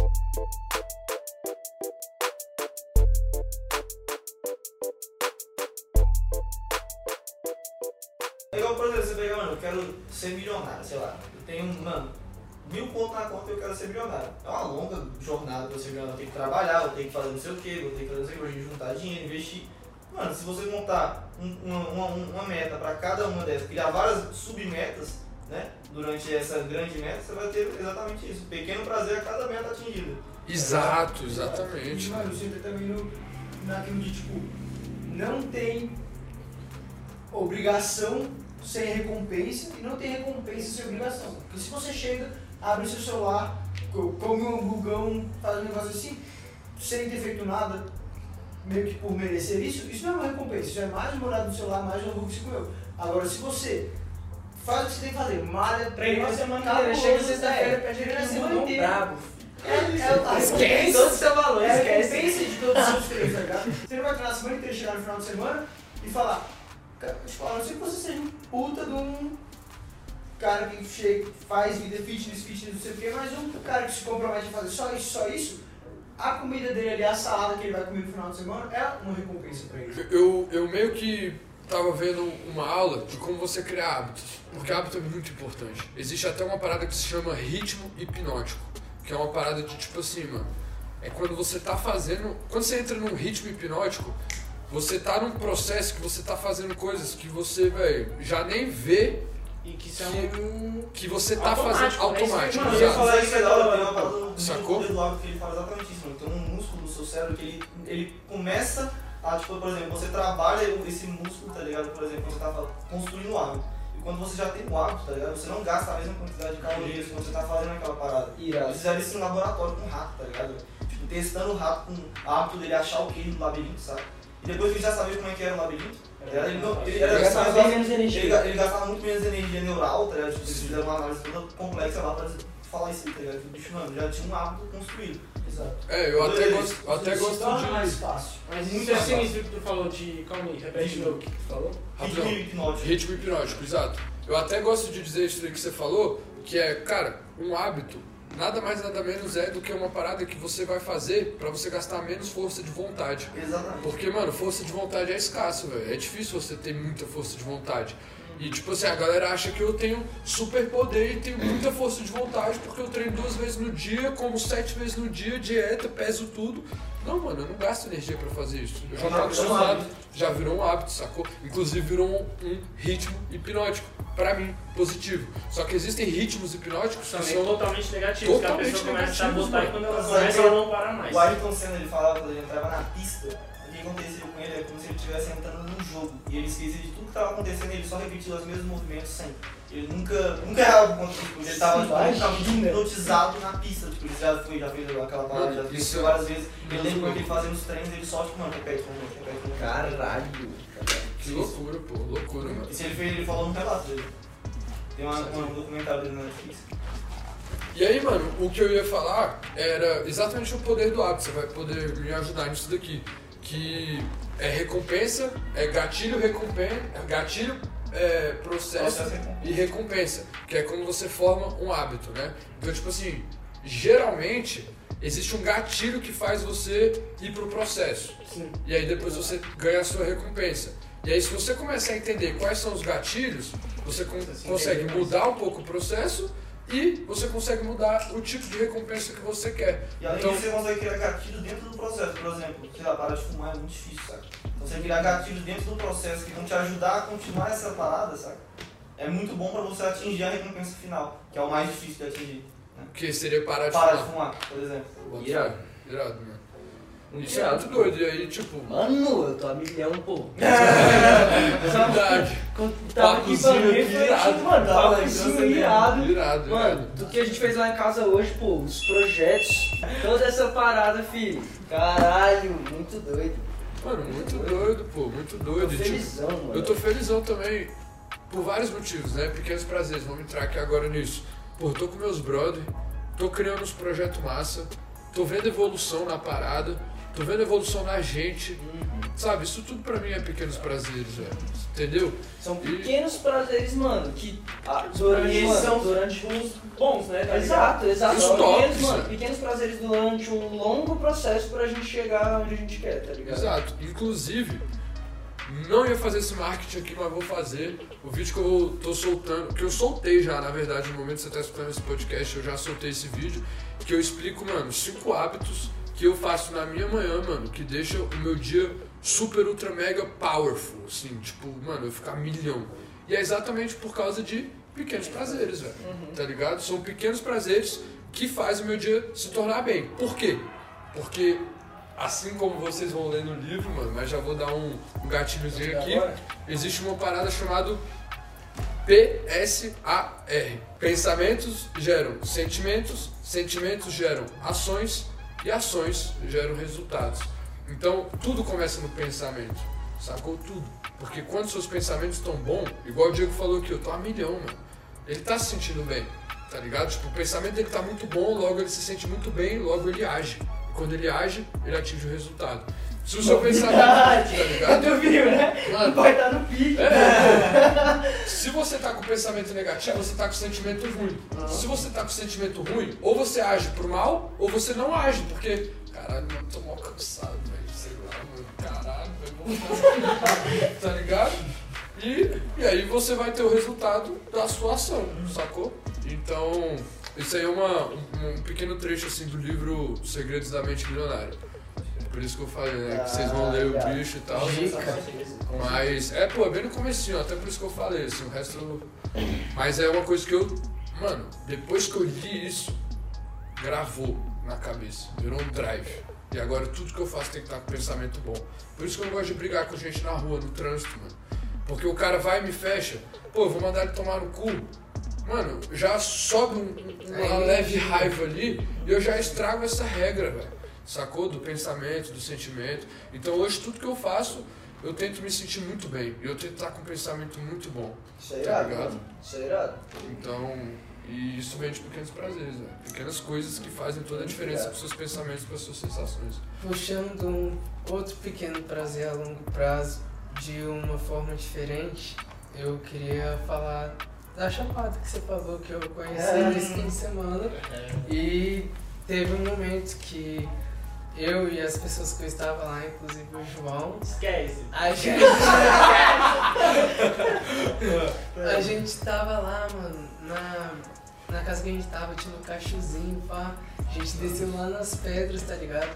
É igual, por exemplo, você pega, mano, eu quero ser milionário, sei lá. Eu tenho, mano, mil pontos na conta e eu quero ser milionário. É uma longa jornada pra ser milionário. Eu tenho que trabalhar, eu tenho que fazer não sei o que, eu tenho que fazer não sei o que, juntar dinheiro, investir. Mano, se você montar um- uma, uma, uma meta pra cada uma dessas, criar várias submetas, né, durante essa grande meta, você vai ter exatamente isso. Pequeno prazer a cada meta atingida. Exato, E, exatamente. mano, você entra também no, naquilo de, tipo, não tem obrigação sem recompensa e não tem recompensa sem obrigação. Porque se você chega, abre o seu celular, co- come um hamburgão, faz um negócio assim, sem ter feito nada, meio que por merecer isso, isso não é uma recompensa, isso é mais olhada no celular, mais um hambúrguer que você comeu. Agora, se você faz o que você tem que fazer, malha, treina, semana inteira, chega sexta-feira, é, pede treina a semana inteira. brabo. É, é, Esquece. Todo seu valor, é esquece. recompensa de todos os seus treinos, tá ligado? Você não vai treinar a semana inteira, chegar no final de semana e falar, cara, a não ser que você seja um puta de um cara que chega, faz vida fitness, fitness, não sei o quê, mas um cara que se compromete a fazer só isso, só isso, a comida dele ali, a salada que ele vai comer no final de semana, é uma recompensa pra ele. Eu, eu meio que tava vendo uma aula de como você criar hábitos. Porque hábito é muito importante. Existe até uma parada que se chama ritmo hipnótico. Que é uma parada de tipo assim, mano. É quando você tá fazendo. Quando você entra num ritmo hipnótico, você tá num processo que você tá fazendo coisas que você, velho, já nem vê E que são. que você tá fazendo é automático. mesmo, Mano, eu ia falar isso agora, do Sacou? do Eduardo que ele fala exatamente isso, mano. Tem um músculo do seu cérebro que ele, ele começa a, tipo, por exemplo, você trabalha esse músculo, tá ligado? Por exemplo, você tá construindo um hábito. E quando você já tem o hábito, tá ligado? Você não gasta a mesma quantidade de calorias quando você tá fazendo aquela parada. Irado. Eles fizeram isso em laboratório com rato, tá ligado? Tipo, testando o rato com o hábito dele achar o queijo do labirinto, sabe? E depois que ele já sabia como é que era o labirinto? Ele, não, ele, era Gastava gastava- bem menos energia. ele, ga- ele gastava muito menos energia neural, tá ligado? Tipo, eles fizeram uma análise toda complexa lá pra falar isso tá ligado? O bicho, mano, já tinha um hábito construído. Exato. É, eu até gosto, eu até gosto de. mais fácil. Mas isso é sinistro que tu falou de. Calma aí, repete o que tu falou. Ritmo hipnótico. Ritmo hipnótico, exato. Eu até gosto de dizer isso aí que você falou, que é, cara, um hábito nada mais nada menos é do que uma parada que você vai fazer pra você gastar menos força de vontade. Exatamente. Porque, mano, força de vontade é escasso, velho. É difícil você ter muita força de vontade. E, tipo assim, a galera acha que eu tenho super poder e tenho muita força de vontade porque eu treino duas vezes no dia, como sete vezes no dia, dieta, peso tudo. Não, mano, eu não gasto energia pra fazer isso. Eu já tô acostumado, já virou um hábito, sacou? Inclusive virou um, um ritmo hipnótico, pra mim, positivo. Só que existem ritmos hipnóticos que são totalmente negativos, que a Totalmente pessoa começa a negativos, botar e quando ela começa, ela não para mais. O Ayrton Senna ele falava quando ele entrava na pista, que acontecia com ele é como se ele estivesse entrando num jogo. E ele esquecia de tudo que estava acontecendo e ele só repetia os mesmos movimentos sempre. Ele nunca, nunca errava contra tipo, ele estava hipnotizado na pista. Tipo, ele já foi, já fez aquela parada, já fez isso várias vezes. Ele lembra louco. ele fazendo os treinos, ele só tipo, mano, repete, um monte, repete, um monte. Caralho. Que loucura, pô, loucura, mano. Isso ele fez, ele falou no relato dele. Tem uma, um documentário dele na Netflix. E aí, mano, o que eu ia falar era exatamente o poder do hábito. Você vai poder me ajudar nisso daqui. Que é recompensa, é gatilho, recompensa, gatilho, é processo e recompensa. Que é quando você forma um hábito, né? Então, tipo assim, geralmente existe um gatilho que faz você ir pro processo. Sim. E aí depois você ganha a sua recompensa. E aí se você começar a entender quais são os gatilhos, você con- Você se consegue mudar um pouco o processo e você consegue mudar o tipo de recompensa que você quer. E além Então- disso, você consegue criar gatilho dentro do processo. Por exemplo, sei lá, parar de fumar é muito difícil, saca? Então, você criar gatilho dentro do processo que vão te ajudar a continuar essa parada, saca? É muito bom pra você atingir a recompensa final, que é o mais difícil de atingir. Que seria parar de Parar de fumar. fumar, por exemplo. Irado. Irado, mano. É muito pô. doido. E aí, tipo, Mano, eu tô a milhão, pô. verdade. Tava aqui pra Papozinho mim, aqui, irado. refletindo, mano. Aqui, irado. Irado, Mano, do que a gente fez lá em casa hoje, pô, os projetos, toda essa parada, filho. Caralho, muito doido. Mano, muito doido, pô, muito Tô doido. E, tipo, felizão, mano. Eu tô felizão também por vários motivos, né? Pequenos prazeres, vamos entrar aqui agora nisso. Pô, tô com meus brother, tô criando uns projetos massa, tô vendo evolução na parada, tô vendo evolução na gente, sabe? Isso tudo pra mim é pequenos prazeres, velho. Entendeu? São pequenos prazeres, mano, que ah, durante, E mano, são durante os bons, né? tá? Exato, exato. Os tops, pequenos, mano, né? pequenos prazeres durante um longo processo pra gente chegar onde a gente quer, tá ligado? Exato. Inclusive, não ia fazer esse marketing aqui, mas vou fazer. O vídeo que eu tô soltando, que eu soltei já, na verdade, no momento que você tá escutando esse podcast, eu já soltei esse vídeo, que eu explico, mano, cinco hábitos que eu faço na minha manhã, mano, que deixa o meu dia super, ultra, mega powerful, assim, tipo, mano, eu ficar milhão. E é exatamente por causa de pequenos prazeres, velho. Tá ligado? São pequenos prazeres que fazem o meu dia se tornar bem. Por quê? Porque assim como vocês vão ler no livro, mano, mas já vou dar um, um gatilhozinho aqui. Agora, Existe uma parada chamada PSAR. Pensamentos geram sentimentos, sentimentos geram ações e ações geram resultados. Então, tudo começa no pensamento. Sacou tudo? Porque quando seus pensamentos estão bons, igual o Diego falou aqui, eu tô a milhão, mano. Ele tá se sentindo bem, tá ligado? Tipo, o pensamento dele tá muito bom, logo ele se sente muito bem, logo ele age. E quando ele age, ele atinge o resultado. Se o seu pensamento. Tá? Tu viu, né? Mano, Vai estar no pique. é, se você tá com pensamento negativo, você tá com sentimento ruim. Se você tá com sentimento ruim, ou você age pro mal, ou você não age, porque. Caralho, mano, tô mal cansado, velho. Sei lá, mano. Caralho, velho. Tá ligado? E, e aí você vai ter o resultado da sua ação, sacou? Então, isso aí é uma, um, um pequeno trecho assim do livro Segredos da Mente Milionária. Por isso que eu falei, né? Que vocês vão ler o Ah, bicho e tal. Mas, é, pô, é bem no comecinho, até por isso que eu falei, assim, o resto eu... Mas é uma coisa que eu, mano, depois que eu li isso, gravou na cabeça, virou um drive. E agora tudo que eu faço tem que estar com pensamento bom. Por isso que eu não gosto de brigar com gente na rua, no trânsito, mano. Porque o cara vai e me fecha, pô, eu vou mandar ele tomar no cu. Mano, já sobe um- uma leve raiva ali e eu já estrago essa regra, velho. Sacou? Do pensamento, do sentimento. Então hoje tudo que eu faço, eu tento me sentir muito bem. E eu tento estar com um pensamento muito bom. Isso é Tá irado, ligado? mano. Isso é irado. Então, E isso vem de pequenos prazeres, velho. Pequenas coisas que fazem toda a diferença pros seus pensamentos, pras suas sensações. Puxando um outro pequeno prazer a longo prazo de uma forma diferente, eu queria falar da chapada que você falou que eu conheci É. nesse fim de semana. E teve um momento que eu e as pessoas que eu estava lá, inclusive o João, Esquece. a gente. a gente tava lá, mano, na, na casa que a gente tava, tinha um cachozinho, pá. A gente desceu lá nas pedras, tá ligado?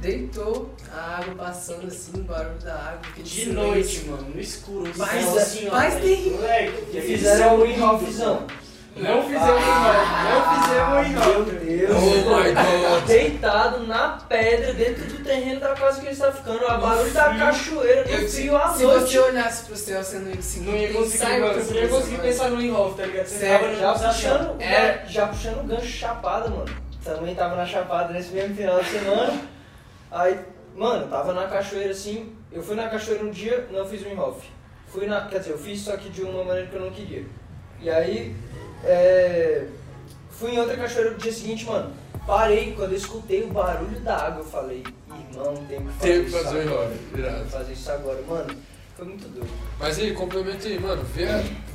Deitou a água passando assim, o barulho da água. De silêncio. noite, mano, no escuro. no Mas assim, ó, mas velho. tem- Moleque, fizeram o in-offzão. Não fizemos em não fizemos em Meu Deus. Oh my god! Deitado na pedra, dentro do terreno da casa que eles estavam ficando. A barulho da cachoeira, no te- frio à se noite. você olhasse pro céu, você não ia conseguir Não ia conseguir, mano. Você não ia conseguir pensar no in-off, tá ligado? Você Sério, Já puxando, É. já puxando o gancho chapada, mano. Também tava na chapada nesse mesmo final de semana. Aí, mano, tava na cachoeira assim. Eu fui na cachoeira um dia, não fiz o in-off. Fui na. Quer dizer, eu fiz só que de uma maneira que eu não queria. E aí, é, fui em outra cachoeira no dia seguinte, mano. Parei, quando eu escutei o barulho da água, eu falei, irmão, tem que fazer Tem que isso fazer o agora. irado. Tem que fazer isso agora, mano. Foi muito doido. Mas aí, complementa aí, mano. Vê,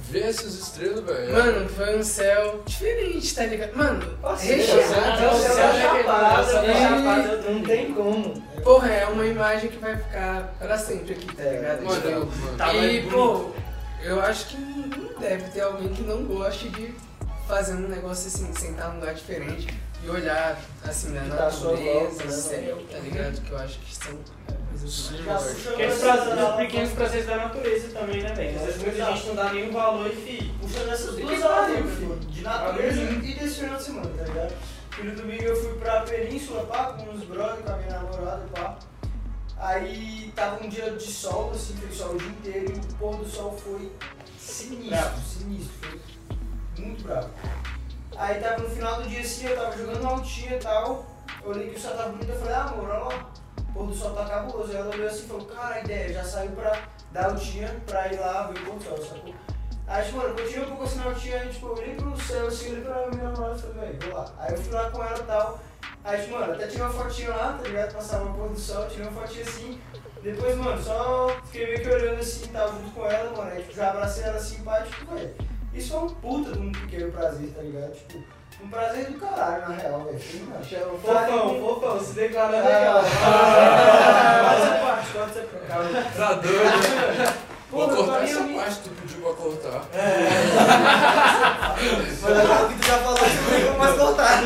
vê essas estrelas, velho. Mano, foi um céu diferente, tá ligado? Mano, recheado. é o céu é chapada, é né? chapada, não tem como. Porra, é uma imagem que vai ficar pra sempre aqui, tá É, ligado? Mano, Tipo, mano. Tá e, pô, eu acho que não deve ter alguém que não goste de fazer um negócio assim, sentar num lugar diferente e olhar, assim, na Tá natureza, né, céu, tá ligado? Que eu acho que são velho. puxando Pequenos essas- prazeres, da natureza também, né, velho? Às vezes muita gente não dá nenhum valor e fi. Puxando essas Que duas áreas, filho. de natureza e desse final de semana, tá ligado? E no domingo eu fui pra Península, pá, com uns brothers, com a minha namorada, pá. Aí tava um dia de sol, assim, fez sol o dia inteiro e o pôr do sol foi sinistro, Bravo. sinistro, foi muito bravo. Aí tava no final do dia assim, eu tava jogando uma altinha e tal, eu olhei que o sol tava bonito, eu falei, ah, amor, olha lá, o pôr do sol tá cabuloso. Aí ela olhou assim e falou, cara, a ideia, já saiu pra dar altinha pra ir lá ver o pôr do sol, sacou? Aí, tipo, mano, continuei um pouco assim na altinha, aí, tipo, eu olhei pro céu assim, olhei pra minha namorada e falei, velho, vou lá. Aí eu fui lá com ela e tal. Aí, tipo, mano, até tirei uma fotinha lá, tá ligado? Passava o pôr do sol, tirei uma fotinha assim. Depois, mano, só fiquei meio que olhando assim, tava junto com ela, mano. Aí, tipo, já abracei ela assim, pá, tipo, velho. Isso foi um puta de um pequeno prazer, tá ligado? Tipo, um prazer do caralho, na real, velho. Fofão, fofão, se declara Ah, legal. Pode ser parte, pode ser parte. Tá doido? Vou cortar essa mim, parte que tu pediu pra cortar. Foi legal que tu já falou que não vou mais cortar.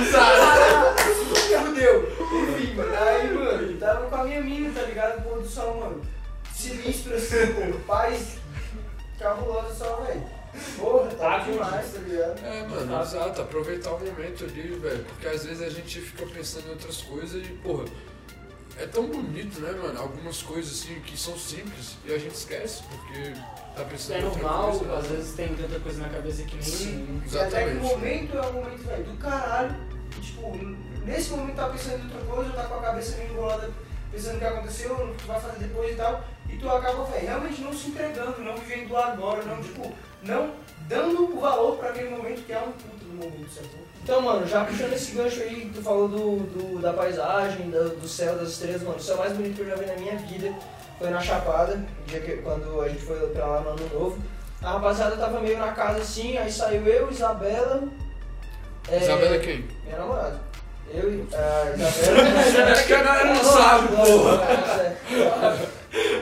Fudeu. Enfim, mano. Aí, mano, tava com a minha mina, tá sol, mano. Sinistro assim, pô. Paz cabulosa só, velho. Porra, tá Ah, demais, tá ligado? É, mano, exato. Aproveitar o momento ali, velho. Porque às vezes a gente fica pensando em outras coisas e, porra, é tão bonito, né, mano? Algumas coisas assim que são simples e a gente esquece porque tá pensando É em outra normal, coisa. às vezes tem tanta coisa na cabeça que nem. Sim, E até que o exatamente. momento é um momento, velho, do caralho. E, tipo, nesse momento tá pensando em outra coisa, tá com a cabeça meio embolada, pensando o que aconteceu, no que tu vai fazer depois e tal. E tu acaba, velho, realmente não se entregando, não vivendo lá agora, não, tipo, não dando o valor pra aquele momento que é um puto do momento, sacou? Então, mano, já puxando esse gancho aí que tu falou do, do- da paisagem, do, do céu, das estrelas, mano, o céu mais bonito que eu já vi na minha vida foi na Chapada, dia que, quando a gente foi pra lá no ano novo. A rapaziada tava meio na casa assim, aí saiu eu, Isabela. é, Isabela é quem? Minha namorada. Eu e a Isabela. É que a galera não sabe, porra.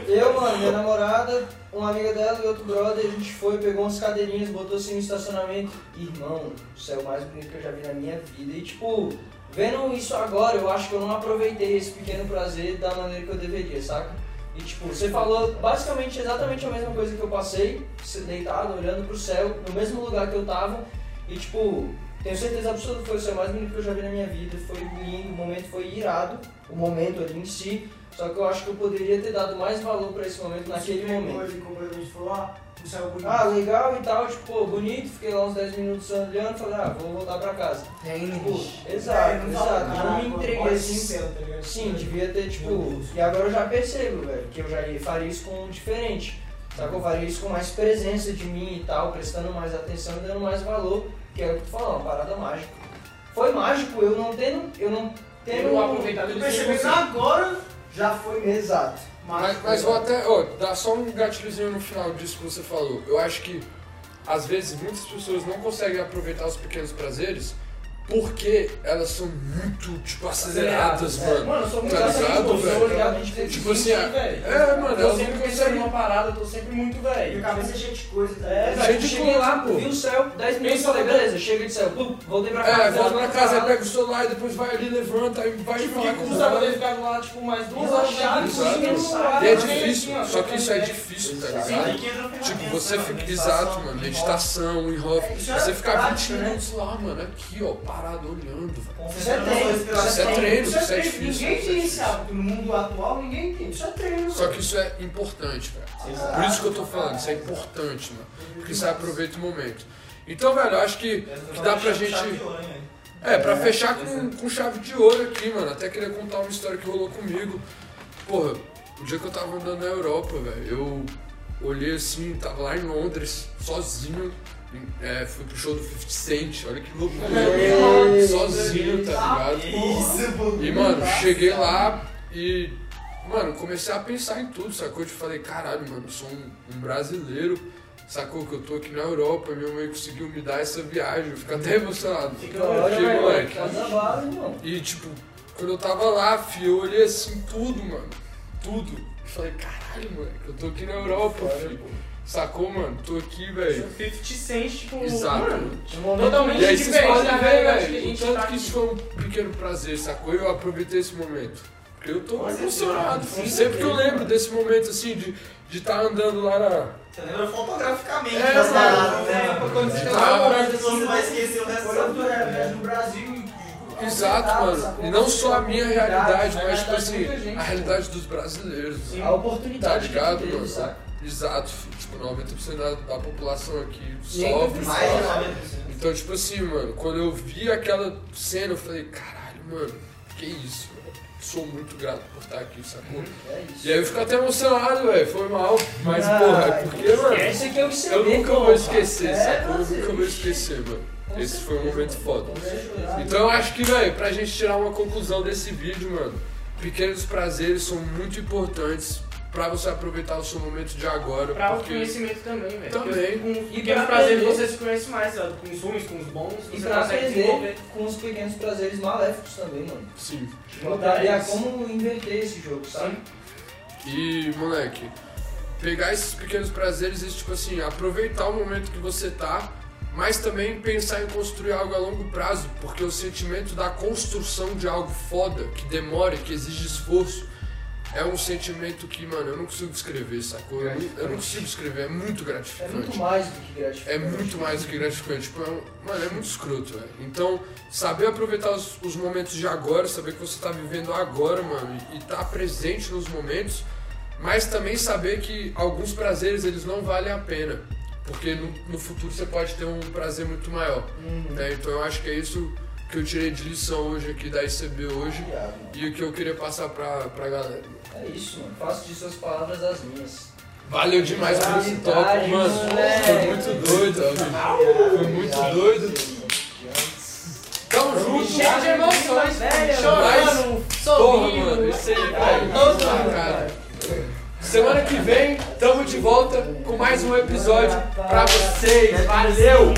Eu, mano, minha namorada, uma amiga dela e outro brother, a gente foi, pegou umas cadeirinhas, botou assim no estacionamento. Irmão, o céu mais bonito que eu já vi na minha vida. E tipo, vendo isso agora, eu acho que eu não aproveitei esse pequeno prazer da maneira que eu deveria, saca? E tipo, você falou basicamente exatamente a mesma coisa que eu passei, deitado, olhando pro céu, no mesmo lugar que eu tava. E tipo, tenho certeza absoluta que foi o céu mais bonito que eu já vi na minha vida. Foi lindo, o momento foi irado, o momento ali em si. Só que eu acho que eu poderia ter dado mais valor pra esse momento naquele momento. Hoje, como a gente falou, ah, o céu bonito. Ah, legal e tal, tipo, pô, bonito, fiquei lá uns 10 minutos olhando, falei, ah, vou voltar pra casa. Tipo, exato, É, não fala, exato. Não me entreguei assim. tá? Sim, devia ter, tipo. E agora eu já percebo, velho, que eu já faria isso com um diferente. Sacou? Eu faria isso com mais presença de mim e tal, prestando mais atenção e dando mais valor. Que é o que tu falou, uma parada mágica. Foi mágico eu não tendo. Eu não tendo. Tendo aproveitado percebeu que 100%. agora já foi. Exato. Mas, mas vou até, ó, dar só um gatilhozinho no final disso que você falou. Eu acho que, às vezes, muitas pessoas não conseguem aproveitar os pequenos prazeres porque elas são muito, tipo, aceleradas, É, mano. Mano, eu sou muito Tá assim, ligado, eu velho? sou ligado, a gente tem Tipo 20, assim, a- velho. é, mano, Eu elas sempre pensando conseguem- numa parada, eu tô sempre muito velho. E a cabeça é cheia de coisa. tá É? Velho, cheguei lá, pô? vi o céu, 10 minutos, falei, beleza, chega de céu, pum, voltei pra casa. É, volta pra uma casa, pega o celular e depois vai ali, levanta, aí vai Tipo, falar com custa poder caras. ficar lá, tipo, mais duas horas pensando, E é assim, difícil, só que isso é difícil, tá ligado? Tipo, ferramenta, você fica. Exato, mano. Meditação, enrola. É Você ficar 20 prática, né? minutos lá, mano, aqui, ó, parado, olhando, velho. Isso é treino, Isso é treino, Isso é isso é treino. difícil. Ninguém é tem esse difícil. hábito no mundo atual, ninguém tem. Isso é treino. Só que isso é importante, velho. Por isso que eu tô falando, isso é importante, mano. Porque você aproveita o momento. Então, velho, eu acho que, que dá pra gente. É, pra fechar com, com chave de ouro aqui, mano. Até queria contar uma história que rolou comigo. Porra, o dia que eu tava andando na Europa, velho, eu olhei assim, tava lá em Londres, sozinho. É, fui pro show do 50 Cent, olha que loucura. sozinho, tá ligado? Isso. E, mano, cheguei lá e, mano, comecei a pensar em tudo, sacou? Eu falei, caralho, mano, eu sou um, um brasileiro, sacou? Que eu tô aqui na Europa, minha mãe conseguiu me dar essa viagem, eu fico até emocionado. Da hora, moleque. E, tipo, quando eu tava lá, fi, eu olhei assim, tudo, mano, tudo. E falei, caralho, moleque, eu tô aqui na Europa, filho. Sacou, mano? Tô aqui, velho. 50 Cent, tipo, Exato. mano, Um Totalmente E aí vocês diferente podem da ver, realidade que a velho, o gente tanto tá que isso aqui. foi um pequeno prazer, sacou? E eu aproveitei esse momento. Eu tô Com emocionado, certeza. filho. Sempre que eu lembro desse momento, assim, de estar andando lá na... Você lembra fotograficamente É, das mano. paradas, né? quando você tá tá- morando Você não vai esquecer o resto da Olhando vida. a realidade do Brasil e- Exato, mano. sacou? E não só a minha realidade, a mas, tipo assim, gente, a realidade dos brasileiros. Sim. A oportunidade Tá ligado, que teve, mano? saca? Exato. Tipo, 90% da, da população aqui sofre. Mais de sofre. 90%. Então, tipo assim, mano, quando eu vi aquela cena, eu falei, caralho, mano, que isso, velho. Sou muito grato por estar aqui, sacou? É isso. E aí eu fico até emocionado, velho. Foi mal. Mas, Ah, porra, é porque, mano, Esse aqui é que eu nunca vou esquecer, É, sacou? Eu nunca vou esquecer, mano. Com Esse foi um momento foda. Então eu acho que, velho, pra gente tirar uma conclusão desse vídeo, mano, pequenos prazeres são muito importantes pra você aproveitar o seu momento de agora. Pra porque... autoconhecimento também, velho. Também. Com E pequenos pra prazeres você se conhece mais, sabe? Com os ruins, com os bons, E pra aprender com os pequenos prazeres maléficos também, mano. Sim. Tipo, aprender a como inverter esse jogo, sabe? E, moleque, pegar esses pequenos prazeres e, tipo assim, aproveitar o momento que você tá, mas também pensar em construir algo a longo prazo, porque o sentimento da construção de algo foda, que demora, que exige esforço, é um sentimento que, mano, eu não consigo descrever, sacou? Eu não, eu não consigo descrever, é muito É gratificante. muito mais do que gratificante. É muito mais do que gratificante. Tipo, é um- mano, é muito escroto, velho. Então, saber aproveitar os, os momentos de agora, saber que você tá vivendo agora, mano, e, e tá presente nos momentos, mas também saber que alguns prazeres eles não valem a pena. Porque no, no futuro você pode ter um prazer muito maior. Uhum. né? Então eu acho que é isso que eu tirei de lição hoje aqui da ICB hoje Obrigado. e o que eu queria passar pra, pra galera. É isso, mano. Faço de suas palavras as minhas. Valeu demais por esse toque, Verdade, mano. Foi muito doido. Foi muito doido. Tamo junto, Cheio de emoções, velho. Chorando, Porra, sorrindo. mano, isso aí, velho. Todo Ah, cara. Semana que vem, tamo de volta com mais um episódio pra vocês. Valeu!